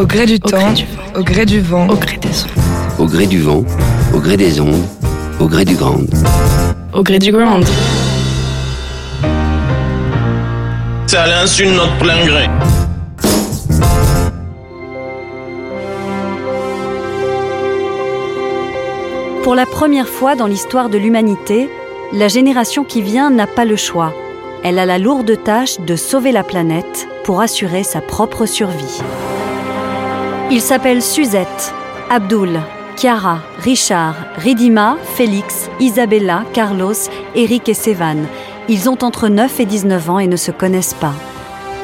Au gré du temps, au gré du vent, au gré des ondes. Au gré du vent, au gré des ondes, au gré du grand. Au gré du grand. C'est à l'insu de notre plein gré. Pour la première fois dans l'histoire de l'humanité, la génération qui vient n'a pas le choix. Elle a la lourde tâche de sauver la planète pour assurer sa propre survie. Ils s'appellent Suzette, Abdul, Chiara, Richard, Ridima, Félix, Isabella, Carlos, Eric et Sévan. Ils ont entre 9 et 19 ans et ne se connaissent pas.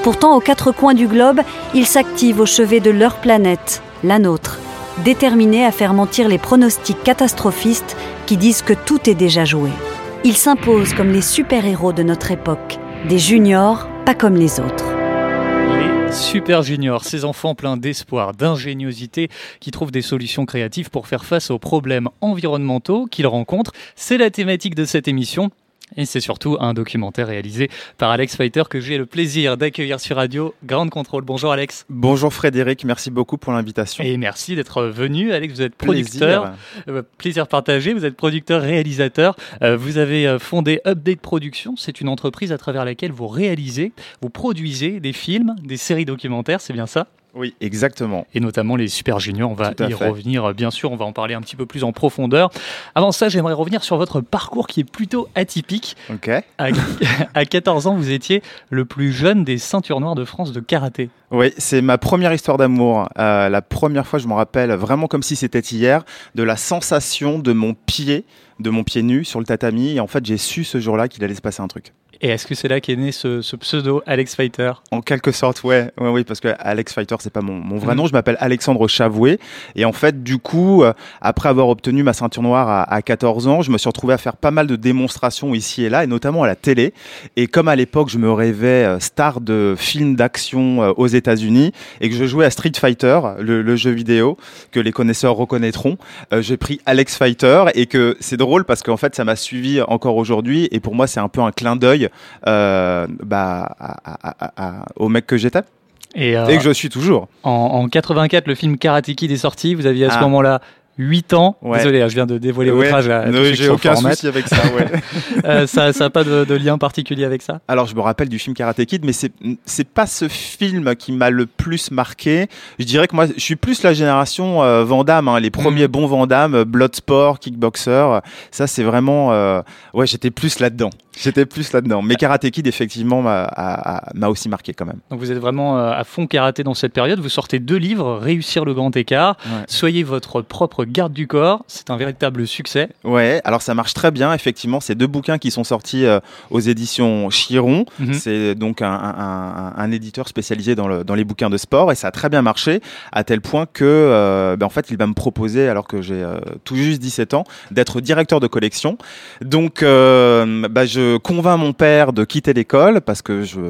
Pourtant, aux quatre coins du globe, ils s'activent au chevet de leur planète, la nôtre, déterminés à faire mentir les pronostics catastrophistes qui disent que tout est déjà joué. Ils s'imposent comme les super-héros de notre époque, des juniors pas comme les autres. Super Juniors, ces enfants pleins d'espoir, d'ingéniosité, qui trouvent des solutions créatives pour faire face aux problèmes environnementaux qu'ils rencontrent. C'est la thématique de cette émission. Et c'est surtout un documentaire réalisé par Alex Fighter que j'ai le plaisir d'accueillir sur Radio Grande Contrôle. Bonjour Alex. Bonjour Frédéric, merci beaucoup pour l'invitation. Et merci d'être venu. Alex, vous êtes producteur. Plaisir, euh, plaisir partagé. Vous êtes producteur, réalisateur. Euh, vous avez euh, fondé Update Productions. C'est une entreprise à travers laquelle vous réalisez, vous produisez des films, des séries documentaires. C'est bien ça? Oui, exactement. Et notamment les Super Juniors, on va y revenir, bien sûr, on va en parler un petit peu plus en profondeur. Avant ça, j'aimerais revenir sur votre parcours qui est plutôt atypique. Ok. À, 14 ans, vous étiez le plus jeune des ceintures noires de France de karaté. Oui, c'est ma première histoire d'amour. Euh, la première fois, je me rappelle vraiment comme si c'était hier, de la sensation de mon pied, de mon pied nu sur le tatami. Et en fait, j'ai su ce jour-là qu'il allait se passer un truc. Et est-ce que c'est là qu'est né ce, pseudo Alex Fighter? En quelque sorte, ouais, ouais oui, parce que Alex Fighter, c'est pas mon, mon vrai mm. nom. Je m'appelle Alexandre Chavoué. Et en fait, du coup, euh, après avoir obtenu ma ceinture noire à, à, 14 ans, je me suis retrouvé à faire pas mal de démonstrations ici et là, et notamment à la télé. Et comme à l'époque, je me rêvais euh, star de films d'action euh, aux États-Unis et que je jouais à Street Fighter, le, le jeu vidéo que les connaisseurs reconnaîtront, j'ai pris Alex Fighter et que c'est drôle parce qu'en fait, ça m'a suivi encore aujourd'hui. Et pour moi, c'est un peu un clin d'œil euh, bah, au mec que j'étais. Et, euh, que je suis toujours. En, 84, le film Karate Kid est sorti. Vous aviez à ce ah. moment-là 8 ans. Désolé, hein, je viens de dévoiler votre âge. J'ai aucun souci avec ça. euh, ça n'a pas de, lien particulier avec ça Alors, je me rappelle du film Karate Kid, mais c'est c'est pas ce film qui m'a le plus marqué. Je dirais que moi, je suis plus la génération euh, Van hein, les premiers mm. bons Van Damme, Bloodsport, Kickboxer. Ça, c'est vraiment. Euh, ouais, j'étais plus là-dedans. J'étais plus là-dedans. Mais Karate Kid, effectivement, m'a aussi marqué quand même. Donc, vous êtes vraiment euh, à fond karaté dans cette période. Vous sortez deux livres, Réussir le grand écart, Soyez votre propre garde du corps. C'est un véritable succès. Ouais, alors ça marche très bien, effectivement. C'est deux bouquins qui sont sortis euh, aux éditions Chiron. Mhm. C'est donc un, éditeur spécialisé dans, le, dans, les bouquins de sport et ça a très bien marché à tel point que, euh, ben, en fait, il va me proposer, alors que j'ai euh, tout juste 17 ans, d'être directeur de collection. Donc, ben, je convainc mon père de quitter l'école parce que je,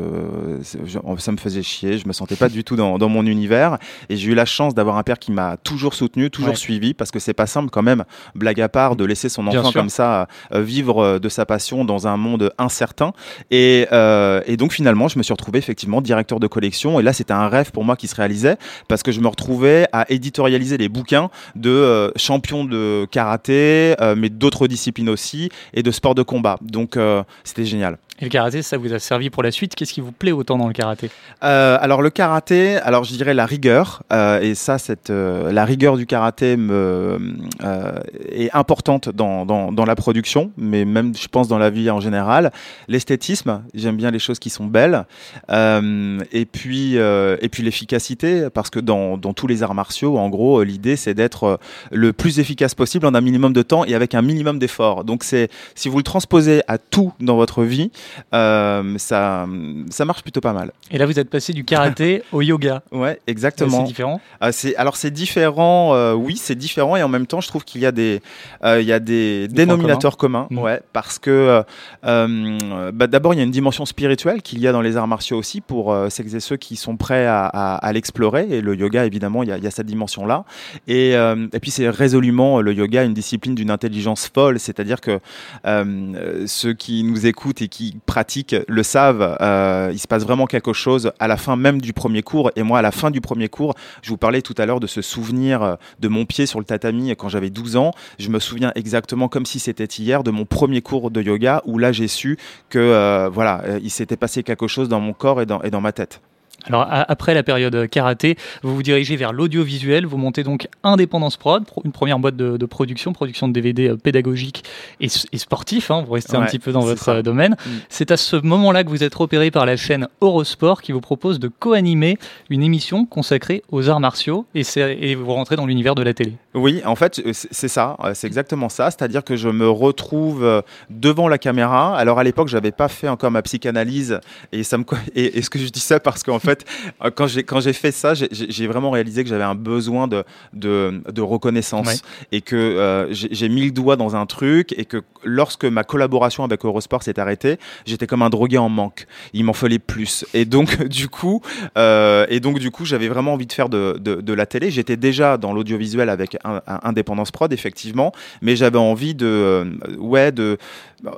ça me faisait chier. Je me sentais pas du tout dans, dans mon univers et j'ai eu la chance d'avoir un père qui m'a toujours soutenu, toujours suivi parce que c'est pas simple quand même, blague à part, de laisser son enfant comme ça euh, vivre euh, de sa passion dans un monde incertain. Et, euh, et, donc finalement, je me suis retrouvé effectivement directeur de collection. Et là, c'était un rêve pour moi qui se réalisait parce que je me retrouvais à éditorialiser les bouquins de champions de karaté, mais d'autres disciplines aussi, et de sport de combat. Donc c'était génial. Et le karaté, ça vous a servi pour la suite? Qu'est-ce qui vous plaît autant dans le karaté? Euh, Alors le karaté, alors je dirais la rigueur, euh, et ça, cette, euh, la rigueur du karaté me, euh, est importante dans, dans, dans, la production, mais même je pense dans la vie en général. L'esthétisme, j'aime bien les choses qui sont belles, euh, et puis et puis l'efficacité, parce que dans, dans tous les arts martiaux, en gros, l'idée c'est d'être le plus efficace possible en un minimum de temps et avec un minimum d'effort. Donc c'est si vous le transposez à tout dans votre vie euh, ça, ça marche plutôt pas mal. Et là, vous êtes passé du karaté au yoga. Ouais, exactement. C'est différent? Euh, c'est alors c'est différent. Euh, oui, c'est différent et en même temps, je trouve qu'il y a des il y a des, dénominateurs communs. Mmh. Ouais, parce que bah, d'abord il y a une dimension spirituelle qu'il y a dans les arts martiaux aussi pour celles et ceux qui sont prêts à, à, l'explorer. Et le yoga, évidemment, il y a, il y a cette dimension là. Et, et puis c'est résolument le yoga une discipline d'une intelligence folle, c'est-à-dire que ceux qui nous écoutent et qui pratiquent le savent. Euh, il se passe vraiment quelque chose à la fin même du premier cours. Et moi, à la fin du premier cours, je vous parlais tout à l'heure de ce souvenir euh, de mon pied sur le tatami quand j'avais 12 ans. Je me souviens exactement comme si c'était hier de mon premier cours de yoga où là j'ai su que euh, voilà, il s'était passé quelque chose dans mon corps et dans, et dans ma tête. Alors après la période karaté, vous vous dirigez vers l'audiovisuel, vous montez donc Indépendance Prod, une première boîte de, production, production de DVD euh, pédagogique et, sportif, hein, vous restez un petit peu dans votre euh, domaine. Mm. C'est à ce moment-là que vous êtes repéré par la chaîne Eurosport qui vous propose de co-animer une émission consacrée aux arts martiaux et, et vous rentrez dans l'univers de la télé. Oui, en fait c'est ça, c'est exactement ça, c'est-à-dire que je me retrouve euh, devant la caméra. Alors à l'époque j'avais pas fait encore ma psychanalyse et, ça me... et, et ce que je dis ça parce qu'en fait euh, quand j'ai quand j'ai fait ça, j'ai vraiment réalisé que j'avais un besoin de de, de reconnaissance et que euh, j'ai mis le doigt dans un truc et que lorsque ma collaboration avec Eurosport s'est arrêtée, j'étais comme un drogué en manque. Il m'en fallait plus et donc du coup euh, et donc du coup j'avais vraiment envie de faire de de, de la télé. J'étais déjà dans l'audiovisuel avec un, Indépendance Prod effectivement, mais j'avais envie de euh, ouais de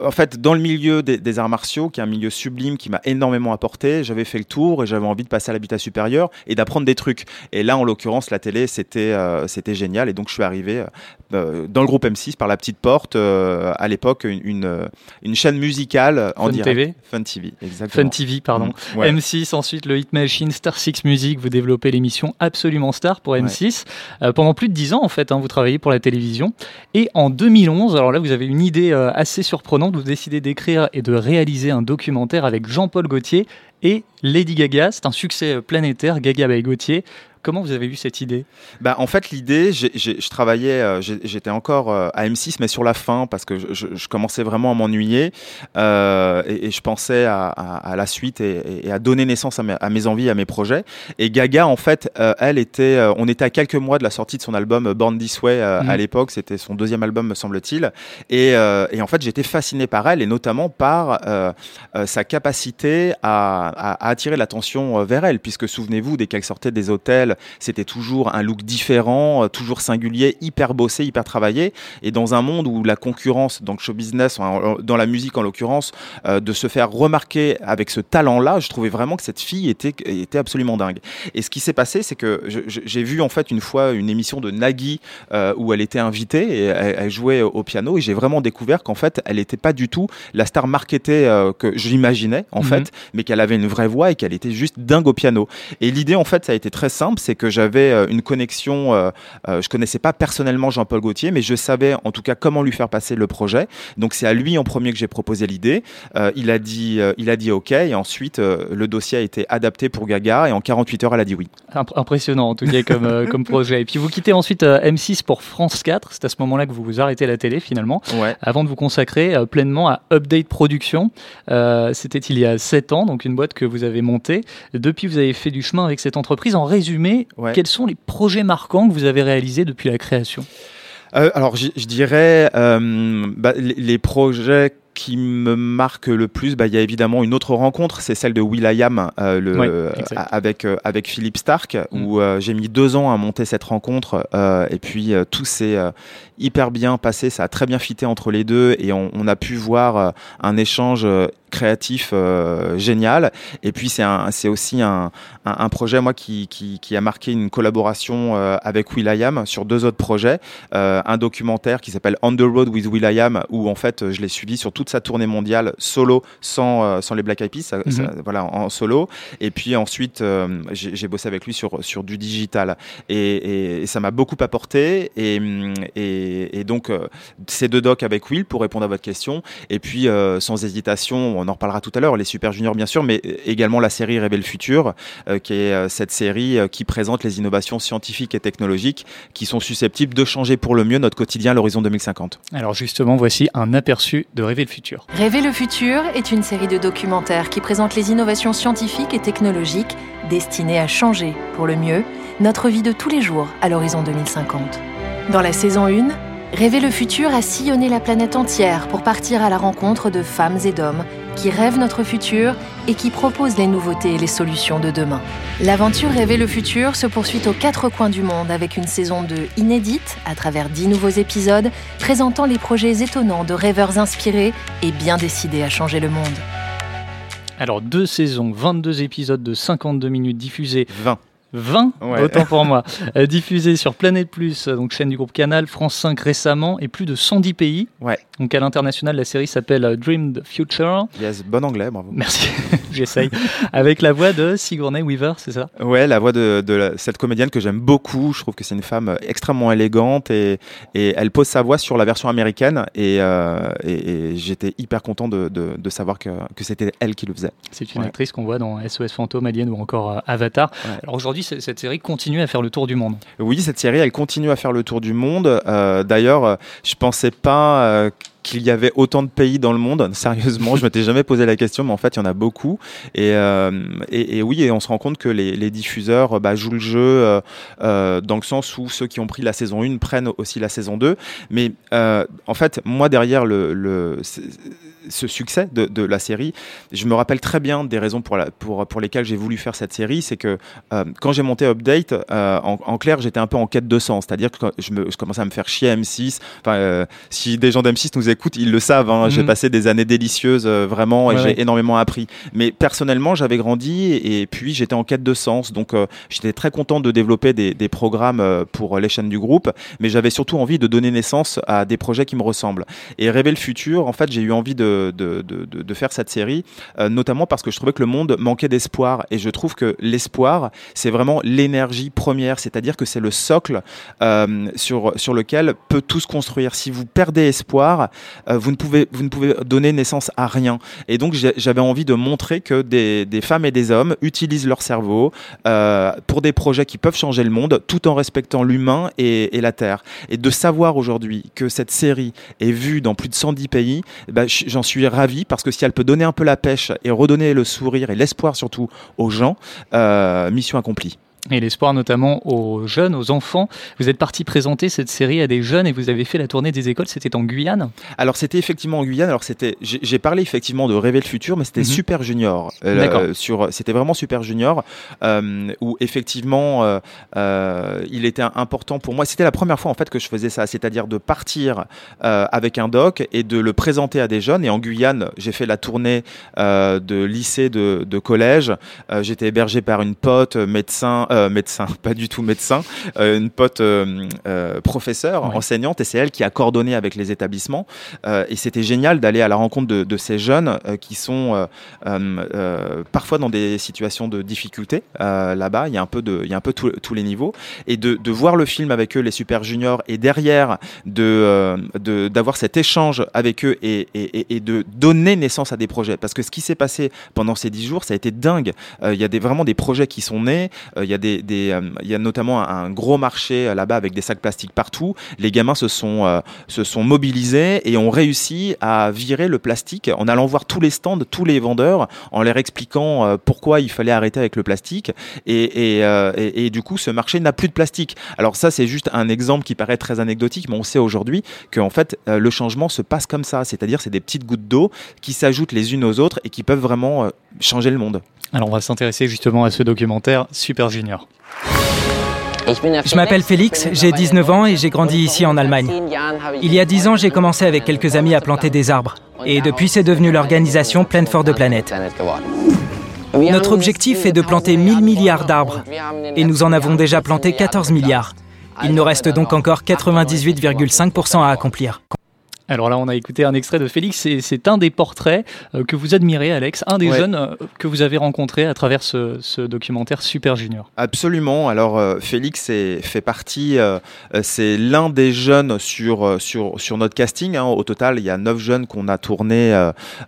en fait dans le milieu des, des arts martiaux qui est un milieu sublime qui m'a énormément apporté. J'avais fait le tour et j'avais envie de passer à l'habitat supérieur et d'apprendre des trucs. Et là, en l'occurrence, la télé, c'était euh, c'était génial. Et donc, je suis arrivé euh, euh, dans le groupe M6 par la petite porte. à l'époque, une, une, chaîne musicale en Fun direct. TV. Fun TV, exactement. Fun TV, pardon. Mm, M6, ensuite le Hit Machine, Star 6 Music. Vous développez l'émission Absolument Star pour M6. pendant plus de 10 ans, en fait, hein, vous travaillez pour la télévision. Et en 2011, alors là, vous avez une idée assez surprenante. Vous décidez d'écrire et de réaliser un documentaire avec Jean-Paul Gaultier et Lady Gaga. C'est un succès planétaire, Gaga by Gauthier. Comment vous avez eu cette idée? Bah, En fait, l'idée, je travaillais, euh, j'étais encore euh, à M6, mais sur la fin, parce que je, commençais vraiment à m'ennuyer, euh, et, je pensais à, la suite et, à donner naissance à mes, à mes, envies, à mes projets. Et Gaga, en fait, elle était, on était à quelques mois de la sortie de son album Born This Way à mhm. l'époque, c'était son deuxième album, me semble-t-il. Et, en fait, j'étais fasciné par elle, et notamment par sa capacité à, à attirer l'attention vers elle, puisque souvenez-vous, dès qu'elle sortait des hôtels, c'était toujours un look différent, euh, toujours singulier, hyper bossé, hyper travaillé. Et dans un monde où la concurrence, dans le show business, dans la musique en l'occurrence, euh, de se faire remarquer avec ce talent-là, je trouvais vraiment que cette fille était, était absolument dingue. Et ce qui s'est passé, c'est que j'ai vu en fait une fois une émission de Nagui euh, où elle était invitée et elle, jouait au piano et j'ai vraiment découvert qu'en fait elle n'était pas du tout la star marketée que j'imaginais en mhm. fait, mais qu'elle avait une vraie voix et qu'elle était juste dingue au piano. Et l'idée en fait ça a été très simple c'est que j'avais euh, une connexion. Euh, euh, je connaissais pas personnellement Jean-Paul Gaultier, mais je savais en tout cas comment lui faire passer le projet. Donc c'est à lui en premier que j'ai proposé l'idée. il a dit, il a dit OK, et ensuite le dossier a été adapté pour Gaga, et en 48 heures, elle a dit oui. Impressionnant en tout cas comme, comme projet. Et puis vous quittez ensuite M6 pour France 4. C'est à ce moment-là que vous vous arrêtez la télé finalement, avant de vous consacrer pleinement à Update Production. C'était il y a 7 ans, donc une boîte que vous avez montée. Depuis, vous avez fait du chemin avec cette entreprise. En résumé, quels sont les projets marquants que vous avez réalisés depuis la création? Euh, alors, je, dirais euh, bah, les, projets qui me marquent le plus, bah, il y a évidemment une autre rencontre, c'est celle de Will.i.am euh, le, avec avec Philippe Stark, mm. où j'ai mis deux ans à monter cette rencontre, et puis tout s'est hyper bien passé, ça a très bien fité entre les deux, et on, on a pu voir un échange créatif euh, génial. Et puis c'est aussi un, un, projet moi qui, qui, qui, a marqué une collaboration euh, avec Will.i.am sur deux autres projets. Euh, un documentaire qui s'appelle On the Road with Will.i.am où en fait je l'ai suivi sur toute sa tournée mondiale solo sans, sans les Black Eyed Peas, mhm. voilà en solo. Et puis ensuite j'ai bossé avec lui sur, sur du digital et, et, ça m'a beaucoup apporté. Et, et, et donc ces deux docs avec Will pour répondre à votre question. Et puis sans hésitation on en reparlera tout à l'heure, les Super Juniors bien sûr, mais également la série Révèle le futur, euh, qui est euh, cette série euh, qui présente les innovations scientifiques et technologiques qui sont susceptibles de changer pour le mieux notre quotidien à l'horizon 2050. Alors justement, voici un aperçu de Rêver le futur. Rêver le futur est une série de documentaires qui présente les innovations scientifiques et technologiques destinées à changer pour le mieux notre vie de tous les jours à l'horizon 2050. Dans la saison 1, Rêver le futur a sillonné la planète entière pour partir à la rencontre de femmes et d'hommes qui rêvent notre futur et qui proposent les nouveautés et les solutions de demain. L'aventure Rêver le futur se poursuit aux quatre coins du monde avec une saison 2 inédite à travers dix nouveaux épisodes présentant les projets étonnants de rêveurs inspirés et bien décidés à changer le monde. Alors deux saisons, 22 épisodes de 52 minutes diffusés. 20. 20, autant pour moi, euh, diffusé sur Planète Plus, donc chaîne du groupe Canal, France 5 récemment, et plus de 110 pays. Ouais. Donc à l'international, la série s'appelle euh, Dream the Future. Yes, bon anglais, bravo. Merci, j'essaye. Avec la voix de Sigourney Weaver, c'est ça? Ouais, la voix de, de cette comédienne que j'aime beaucoup. Je trouve que c'est une femme extrêmement élégante et, et, elle pose sa voix sur la version américaine. Et, euh, et, et j'étais hyper content de, de, de savoir que, que c'était elle qui le faisait. C'est une Ouais. actrice qu'on voit dans SOS Fantôme, Alien ou encore euh, Avatar. Alors aujourd'hui, cette série continue à faire le tour du monde. Oui, cette série, elle continue à faire le tour du monde. Euh, D'ailleurs, euh, je pensais pas euh, qu'il y avait autant de pays dans le monde. Sérieusement, je m'étais jamais posé la question, mais en fait, il y en a beaucoup. Et, oui, et on se rend compte que les, diffuseurs bah, jouent le jeu dans le sens où ceux qui ont pris la saison 1 prennent aussi la saison 2. Mais en fait, moi, derrière le, ce- succès de, de la série, je me rappelle très bien des raisons pour, la, pour, pour lesquelles j'ai voulu faire cette série. C'est que euh, quand j'ai monté Update, euh, en, en clair, j'étais un peu en quête de sens. C'est-à-dire que je, me, je commençais à me faire chier à M6. Enfin, euh, si des gens d'M6 nous écoutent, ils le savent. hein. J'ai Mhm. passé des années délicieuses, vraiment, et Ouais, j'ai énormément appris. Mais personnellement, j'avais grandi et, et puis j'étais en quête de sens. Donc, j'étais très content de développer des, des programmes pour les chaînes du groupe, mais j'avais surtout envie de donner naissance à des projets qui me ressemblent. Et Rêver le futur, en fait, j'ai eu envie de, de, faire cette série, euh, notamment parce que je trouvais que le monde manquait d'espoir. Et je trouve que l'espoir, c'est vraiment l'énergie première, c'est-à-dire que c'est le socle euh, sur, sur lequel peut tout se construire. Si vous perdez espoir, euh, vous, ne pouvez, vous ne pouvez donner naissance à rien. Et donc, j'avais envie de montrer que des, des femmes et des hommes utilisent leur cerveau pour des projets qui peuvent changer le monde, tout en respectant l'humain et, la Terre. Et de savoir aujourd'hui que cette série est vue dans plus de 110 pays, j- j'en suis ravi parce que si elle peut donner un peu la pêche et redonner le sourire et l'espoir surtout aux gens, euh, mission accomplie. Et l'espoir notamment aux jeunes, aux enfants. Vous êtes parti présenter cette série à des jeunes et vous avez fait la tournée des écoles, c'était en Guyane Alors c'était effectivement en Guyane. Alors c'était, j'ai parlé effectivement de rêver le futur, mais c'était Mhm. Super Junior. Euh, euh, sur, c'était vraiment Super Junior euh, où effectivement euh, il était important pour moi. C'était la première fois en fait que je faisais ça, c'est-à-dire de partir avec un doc et de le présenter à des jeunes. Et en Guyane, j'ai fait la tournée de lycée, de, de collège. J'étais hébergé par une pote médecin, euh, médecin, pas du tout médecin, euh, une pote euh, professeure, enseignante, et c'est elle qui a coordonné avec les établissements. Et c'était génial d'aller à la rencontre de, de ces jeunes qui sont parfois dans des situations de difficulté. Là-bas, il y a un peu de, il y a un peu tous tous les niveaux, et de, de voir le film avec eux, les super juniors, et derrière de de- d'avoir cet échange avec eux et, et, et- de donner naissance à des projets. Parce que ce qui s'est passé pendant ces dix jours, ça a été dingue. Il y a des, vraiment des projets qui sont nés. Il y a des, euh, il y a notamment un, gros marché euh, là-bas avec des sacs plastiques partout. Les gamins se sont euh, se sont mobilisés et ont réussi à virer le plastique en allant voir tous les stands, tous les vendeurs, en leur expliquant pourquoi il fallait arrêter avec le plastique. Et, du coup, ce marché n'a plus de plastique. Alors ça, c'est juste un exemple qui paraît très anecdotique, mais on sait aujourd'hui que en fait, le changement se passe comme ça. C'est-à-dire, c'est des petites gouttes d'eau qui s'ajoutent les unes aux autres et qui peuvent vraiment changer le monde. Alors on va s'intéresser justement à ce documentaire Super Junior. Je m'appelle Félix, j'ai 19 ans et j'ai grandi ici en Allemagne. Il y a 10 ans, j'ai commencé avec quelques amis à planter des arbres. Et depuis, c'est devenu l'organisation Pleine for de Planète. Notre objectif est de planter 1000 milliards d'arbres. Et nous en avons déjà planté 14 milliards. Il nous reste donc encore 98,5% à accomplir. Alors là, on a écouté un extrait de Félix, et c'est un des portraits euh, que vous admirez, Alex, un des Ouais. jeunes euh, que vous avez rencontré à travers ce, ce documentaire Super Junior. Absolument. Alors euh, Félix est, fait partie, euh, c'est l'un des jeunes sur, sur, sur notre casting. hein. Au total, il y a neuf jeunes qu'on a tournés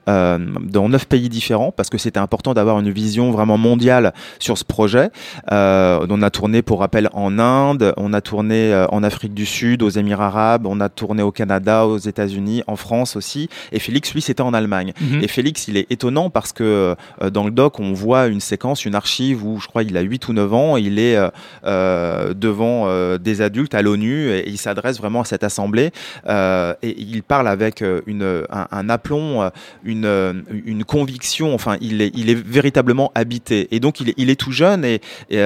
euh, dans neuf pays différents parce que c'était important d'avoir une vision vraiment mondiale sur ce projet. On a tourné, pour rappel, en Inde, on a tourné en Afrique du Sud, aux Émirats arabes, on a tourné au Canada, aux États-Unis, en France aussi. Et Félix, lui, c'était en Allemagne. Mhm. Et Félix, il est étonnant parce que euh, dans le doc, on voit une séquence, une archive où je crois il a 8 ou 9 ans, il est euh, euh, devant des adultes à l'ONU et, il s'adresse vraiment à cette assemblée et il parle avec une, un, un aplomb, une, une conviction, enfin il est, il est véritablement habité. Et donc il est, il est tout jeune et, et,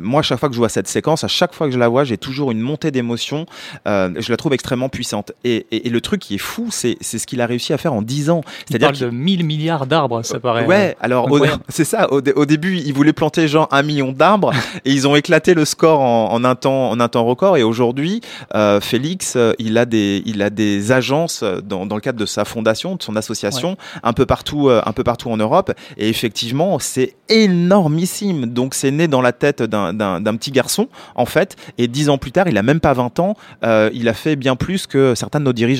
moi, à chaque fois que je vois cette séquence, à chaque fois que je la vois, j'ai toujours une montée d'émotion. Je la trouve extrêmement puissante. Et, et, et le truc qui est fou, c'est ce qu'il a réussi à faire en 10 ans. C'est-à-dire de 1000 milliards d'arbres, ça paraît. Ouais, alors c'est ça. Au, début, ils voulaient planter genre un million d'arbres et ils ont éclaté le score en, un temps en un temps record. Et aujourd'hui, euh, Félix, euh, il a des il a des agences dans, dans le cadre de sa fondation, de son association, un peu partout euh, un peu partout en Europe. Et effectivement, c'est énormissime. Donc c'est né dans la tête d'un petit garçon en fait. Et dix ans plus tard, il a même pas 20 ans, il a fait bien plus que certains de nos dirigeants.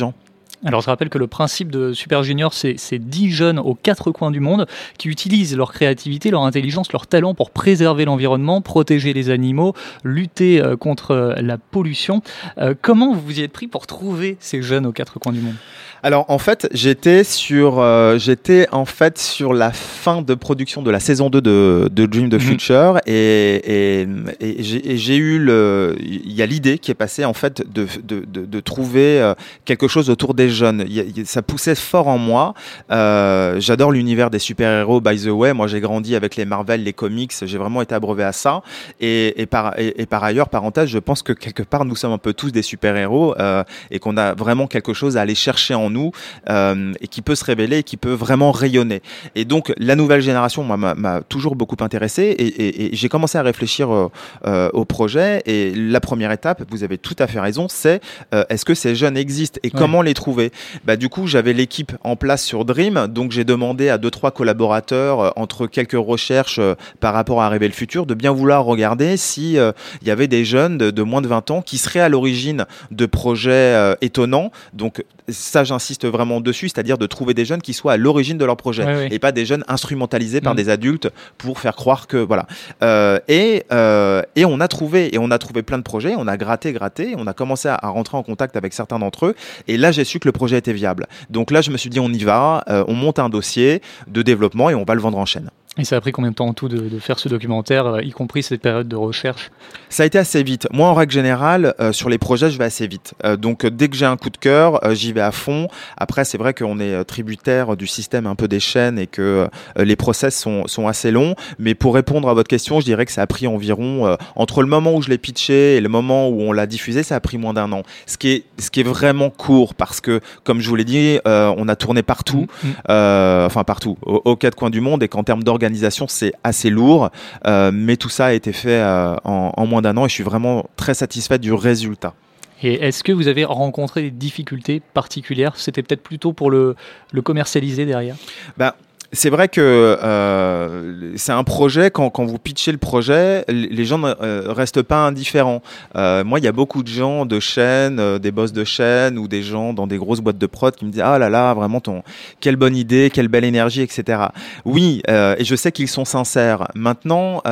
Alors je rappelle que le principe de Super Junior, c'est 10 jeunes aux quatre coins du monde qui utilisent leur créativité, leur intelligence, leur talent pour préserver l'environnement, protéger les animaux, lutter euh, contre euh, la pollution. Euh, comment vous vous y êtes pris pour trouver ces jeunes aux quatre coins du monde? Alors en fait, j'étais sur, euh, j'étais en fait sur la fin de production de la saison 2 de, de Dream the mhm. Future et, et, et j'ai eu le, il y a l'idée qui est passée en fait de, de, de, de trouver euh, quelque chose autour des jeunes. ça poussait fort en moi. Euh, J'adore l'univers des super-héros. By the way, moi j'ai grandi avec les Marvel, les comics. J'ai vraiment été abreuvé à ça. Et, et par, et, par ailleurs, parenthèse, je pense que quelque part nous sommes un peu tous des super-héros euh, et qu'on a vraiment quelque chose à aller chercher en nous euh, et qui peut se révéler et qui peut vraiment rayonner. Et donc la nouvelle génération, moi, m'a toujours beaucoup intéressé et, j'ai commencé à réfléchir euh, euh, au projet. Et la première étape, vous avez tout à fait raison, c'est est-ce que ces jeunes existent et comment les trouver? Bah, Du coup, j'avais l'équipe en place sur Dream, donc j'ai demandé à deux trois collaborateurs entre quelques recherches par rapport à Rêver le futur de bien vouloir regarder si il y avait des jeunes de, de, moins de 20 ans qui seraient à l'origine de projets étonnants. Donc ça, j'insiste vraiment dessus, c'est-à-dire de trouver des jeunes qui soient à l'origine de leur projet et pas des jeunes instrumentalisés par mm. des adultes pour faire croire que voilà. Euh, et euh, et on a trouvé et on a trouvé plein de projets, on a gratté, gratté, on a commencé à, rentrer en contact avec certains d'entre eux et là j'ai su que le projet était viable. Donc là je me suis dit on y va, euh, on monte un dossier de développement et on va le vendre en chaîne. Et ça a pris combien de temps en tout de, faire ce documentaire, euh, y compris cette période de recherche Ça a été assez vite. Moi, en règle générale, euh, sur les projets, je vais assez vite. Euh, donc, dès que j'ai un coup de cœur, j'y vais à fond. Après, c'est vrai qu'on est tributaire du système un peu des chaînes et que les process sont, sont, assez longs. Mais pour répondre à votre question, je dirais que ça a pris environ, entre le moment où je l'ai pitché et le moment où on l'a diffusé, ça a pris moins d'un an. Ce qui, est, ce qui est vraiment court parce que, comme je vous l'ai dit, on a tourné partout, mmh, mmh. enfin partout, aux, quatre coins du monde et qu'en termes d'organisation, c'est assez lourd, euh, mais tout ça a été fait euh, en, moins d'un an et je suis vraiment très satisfait du résultat. Et est-ce que vous avez rencontré des difficultés particulières? C'était peut-être plutôt pour le, le commercialiser derrière? Bah, c'est vrai que euh, c'est un projet, quand, vous pitchez le projet, les gens ne euh, restent pas indifférents. Euh, moi, il y a beaucoup de gens de chaînes, des boss de chaîne ou des gens dans des grosses boîtes de prod qui me disent Ah là là, vraiment, ton, quelle bonne idée, quelle belle énergie, etc. Oui, et je sais qu'ils sont sincères. Maintenant,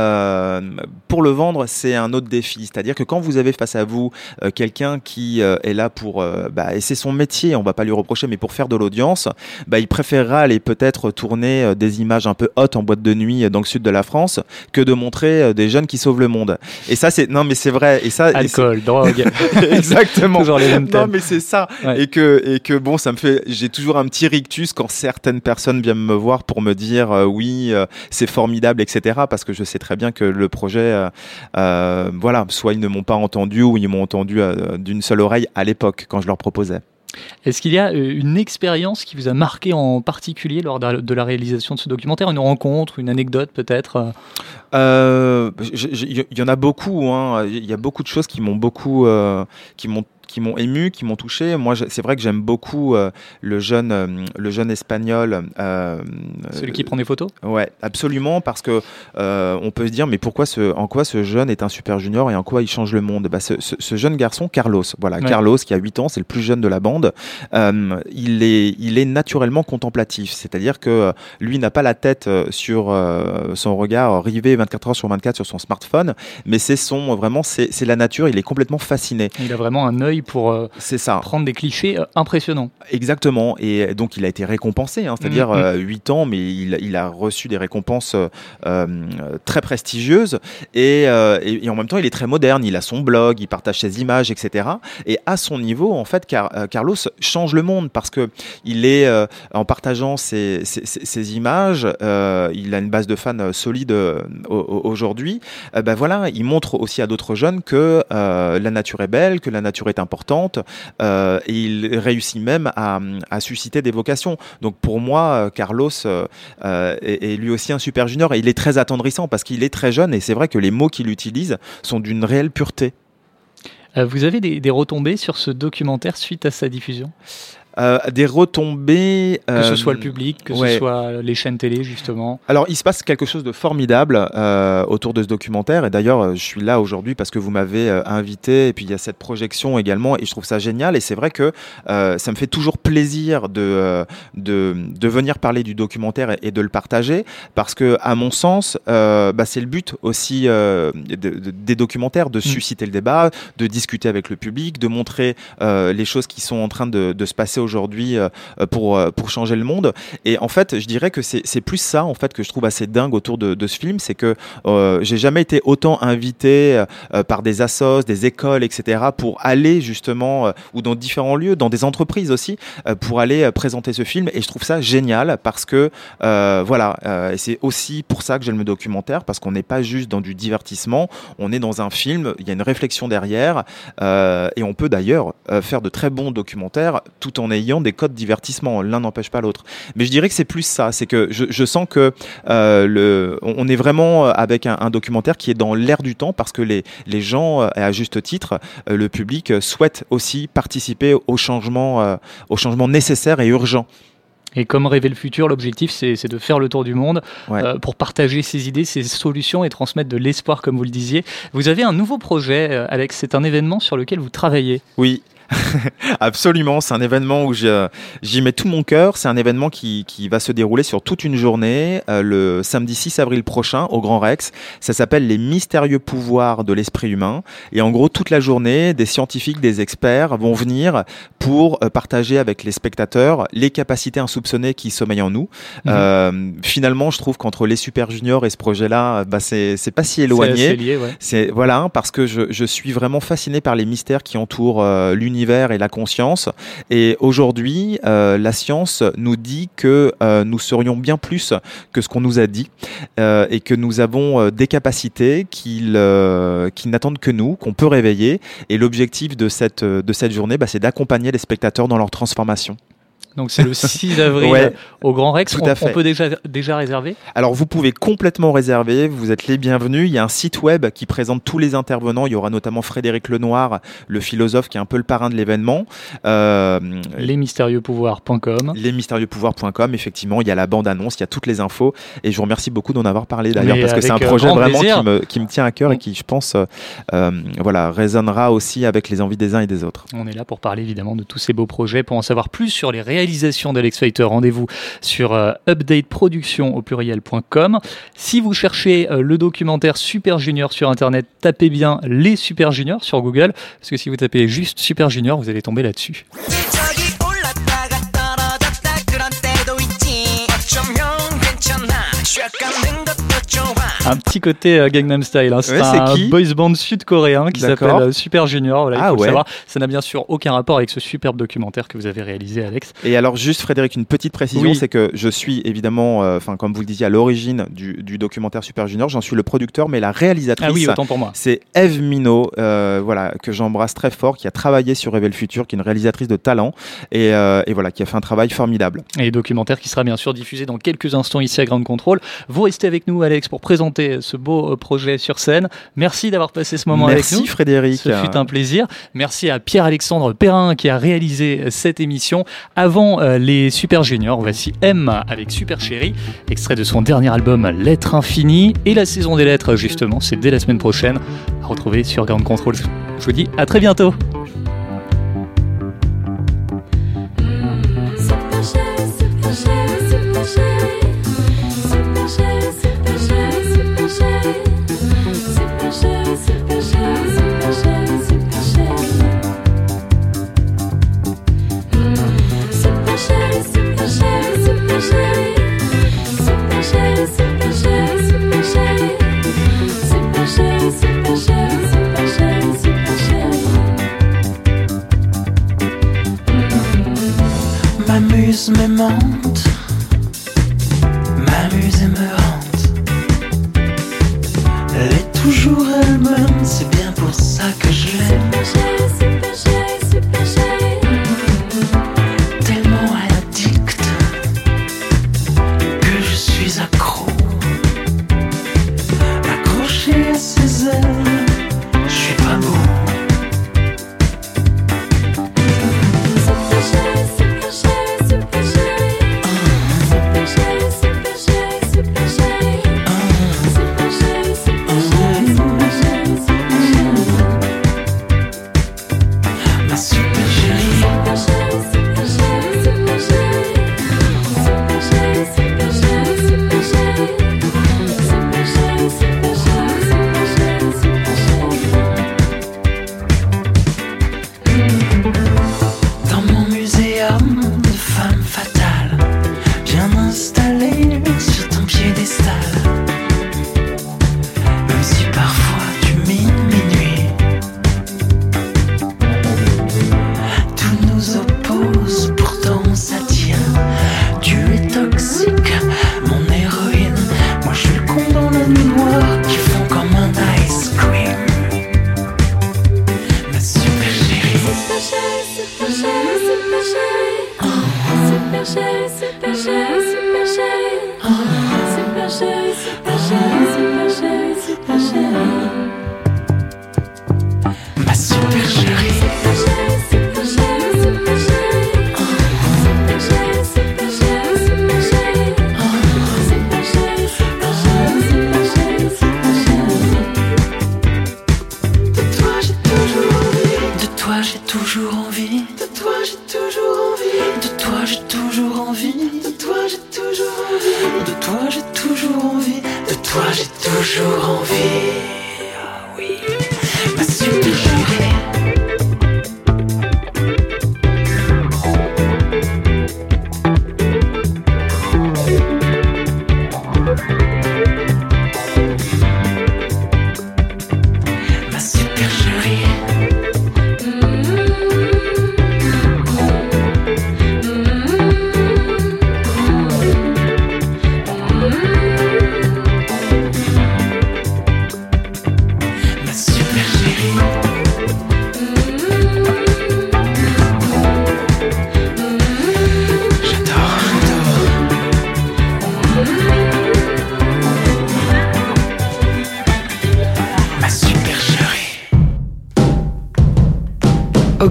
pour le vendre, c'est un autre défi. C'est-à-dire que quand vous avez face à vous quelqu'un qui est là pour, bah, et c'est son métier, on va pas lui reprocher, mais pour faire de l'audience, bah, il préférera aller peut-être tourner euh, des images un peu hautes en boîte de nuit euh, dans le sud de la France que de montrer euh, des jeunes qui sauvent le monde. Et ça, c'est non, mais c'est vrai. Et ça, alcool, drogue, exactement. toujours les mêmes thèmes. Non, mais c'est ça. Et que et que bon, ça me fait. J'ai toujours un petit rictus quand certaines personnes viennent me voir pour me dire oui, c'est formidable, etc. Parce que je sais très bien que le projet, voilà, soit ils ne m'ont pas entendu ou ils m'ont entendu d'une seule oreille à l'époque quand je leur proposais. Est-ce qu'il y a euh, une expérience qui vous a marqué en particulier lors de la réalisation de ce documentaire? Une rencontre, une anecdote peut-être Il euh, y, en a beaucoup. Hein. Il y a beaucoup de choses qui m'ont beaucoup, euh, qui m'ont qui m'ont ému, qui m'ont touché. Moi, c'est vrai que j'aime beaucoup euh, le jeune, euh, le jeune espagnol. Euh, Celui qui prend des photos? Ouais, absolument, parce que on peut se dire, mais pourquoi ce, en quoi ce jeune est un super junior et en quoi il change le monde? Bah, ce, ce, jeune garçon, Carlos, voilà, Carlos qui a 8 ans, c'est le plus jeune de la bande. il est, il est naturellement contemplatif, c'est-à-dire que lui n'a pas la tête sur son regard rivé 24 heures sur 24 sur son smartphone, mais c'est son vraiment, c'est la nature. Il est complètement fasciné. Il a vraiment un œil pour euh, ça. prendre des clichés euh, impressionnants. Exactement. Et donc il a été récompensé, hein, c'est-à-dire 8 mm, mm. euh, ans, mais il, il, a reçu des récompenses très prestigieuses. Et, et, en même temps, il est très moderne. Il a son blog, il partage ses images, etc. Et à son niveau, en fait, Carlos change le monde parce que il est en partageant ses, ses, images, il a une base de fans solide aujourd'hui. ben voilà, il montre aussi à d'autres jeunes que la nature est belle, que la nature est un importante et il réussit même à, susciter des vocations. Donc pour moi, Carlos est, lui aussi un super junior et il est très attendrissant parce qu'il est très jeune et c'est vrai que les mots qu'il utilise sont d'une réelle pureté. Vous avez des, retombées sur ce documentaire suite à sa diffusion? Euh, des retombées. que ce soit le euh, public, que ce soit les chaînes télé, justement. Alors, il se passe quelque chose de formidable euh, autour de ce documentaire. Et d'ailleurs, je suis là aujourd'hui parce que vous m'avez invité. Et puis, il y a cette projection également. Et je trouve ça génial. Et c'est vrai que ça me fait toujours plaisir de, de, de, venir parler du documentaire et, de le partager. Parce que, à mon sens, bah, c'est le but aussi des documentaires de mm. susciter le débat, de discuter avec le public, de montrer les choses qui sont en train de, de se passer aujourd'hui euh, pour, euh, pour changer le monde. Et en fait, je dirais que c'est plus ça en fait que je trouve assez dingue autour de, de ce film, c'est que euh, j'ai jamais été autant invité par des assos, des écoles, etc. pour aller justement ou dans différents lieux, dans des entreprises aussi, pour aller présenter ce film. Et je trouve ça génial parce que voilà, et c'est aussi pour ça que j'aime le documentaire parce qu'on n'est pas juste dans du divertissement, on est dans un film, il y a une réflexion derrière et on peut d'ailleurs faire de très bons documentaires tout en ayant des codes divertissement. L'un n'empêche pas l'autre. Mais je dirais que c'est plus ça. C'est que je, sens que euh, le, on est vraiment avec un, documentaire qui est dans l'air du temps parce que les, les gens, euh, et à juste titre, euh, le public souhaite aussi participer au changement, au changement nécessaire et urgent. Et comme rêver le futur, l'objectif c'est de faire le tour du monde pour partager ses idées, ses solutions et transmettre de l'espoir, comme vous le disiez. Vous avez un nouveau projet, Alex, c'est un événement sur lequel vous travaillez. Oui, Absolument, c'est un événement où j'y mets tout mon cœur. C'est un événement qui, qui, va se dérouler sur toute une journée, euh, le samedi 6 avril prochain au Grand Rex. Ça s'appelle les mystérieux pouvoirs de l'esprit humain. Et en gros, toute la journée, des scientifiques, des experts vont venir pour euh, partager avec les spectateurs les capacités insoupçonnées qui sommeillent en nous. Mhm. Euh, finalement, je trouve qu'entre les super juniors et ce projet-là, bah, c'est pas si éloigné. C'est ouais. voilà, parce que je, je, suis vraiment fasciné par les mystères qui entourent euh, l'univers et la conscience. Et aujourd'hui, euh, la science nous dit que euh, nous serions bien plus que ce qu'on nous a dit euh, et que nous avons des capacités qui n'attendent que nous, qu'on peut réveiller. Et l'objectif de cette, de cette journée, bah, c'est d'accompagner les spectateurs dans leur transformation. Donc c'est le 6 avril au Grand Rex. Tout à fait. on peut déjà, déjà réserver? Alors vous pouvez complètement réserver, vous êtes les bienvenus. Il y a un site web qui présente tous les intervenants. Il y aura notamment Frédéric Lenoir, le philosophe qui est un peu le parrain de l'événement. Euh, lesmystérieuxpouvoirs.com. Lesmystérieuxpouvoirs.com, effectivement, il y a la bande-annonce, il y a toutes les infos. Et je vous remercie beaucoup d'en avoir parlé d'ailleurs parce que c'est un projet vraiment qui me, qui me, tient à cœur et qui, je pense, euh, voilà, résonnera aussi avec les envies des uns et des autres. On est là pour parler évidemment de tous ces beaux projets, pour en savoir plus sur les réalités d'Alex Fighter, rendez-vous sur euh, updateproduction au pluriel.com. Si vous cherchez euh, le documentaire Super Junior sur internet, tapez bien les Super Juniors sur Google, parce que si vous tapez juste Super Junior, vous allez tomber là-dessus. Un petit côté euh, Gangnam Style. Hein. C'est un boys band sud-coréen qui s'appelle euh, Super Junior. Voilà, il ah faut savoir. Ça n'a bien sûr aucun rapport avec ce superbe documentaire que vous avez réalisé, Alex. Et alors, juste Frédéric, une petite précision, c'est que je suis évidemment, euh, comme vous le disiez, à l'origine du, documentaire Super Junior. J'en suis le producteur, mais la réalisatrice, ah oui, autant pour moi. c'est Eve Minot, voilà, que j'embrasse très fort, qui a travaillé sur Réveil le futur, qui est une réalisatrice de talent et, et, voilà, qui a fait un travail formidable. Et documentaire qui sera bien sûr diffusé dans quelques instants ici à Grande Contrôle. Vous restez avec nous, Alex, pour présenter ce beau euh, projet sur scène. Merci d'avoir passé ce moment avec nous. Merci Frédéric. Ce fut un plaisir. Merci à Pierre-Alexandre Perrin qui a réalisé euh, cette émission. Avant euh, les Super Juniors, voici M avec Super Chérie, extrait de son dernier album Lettre Infinie. Et la saison des lettres, justement, c'est dès la semaine prochaine. À retrouver sur Grand Control. Je vous dis à très bientôt. Au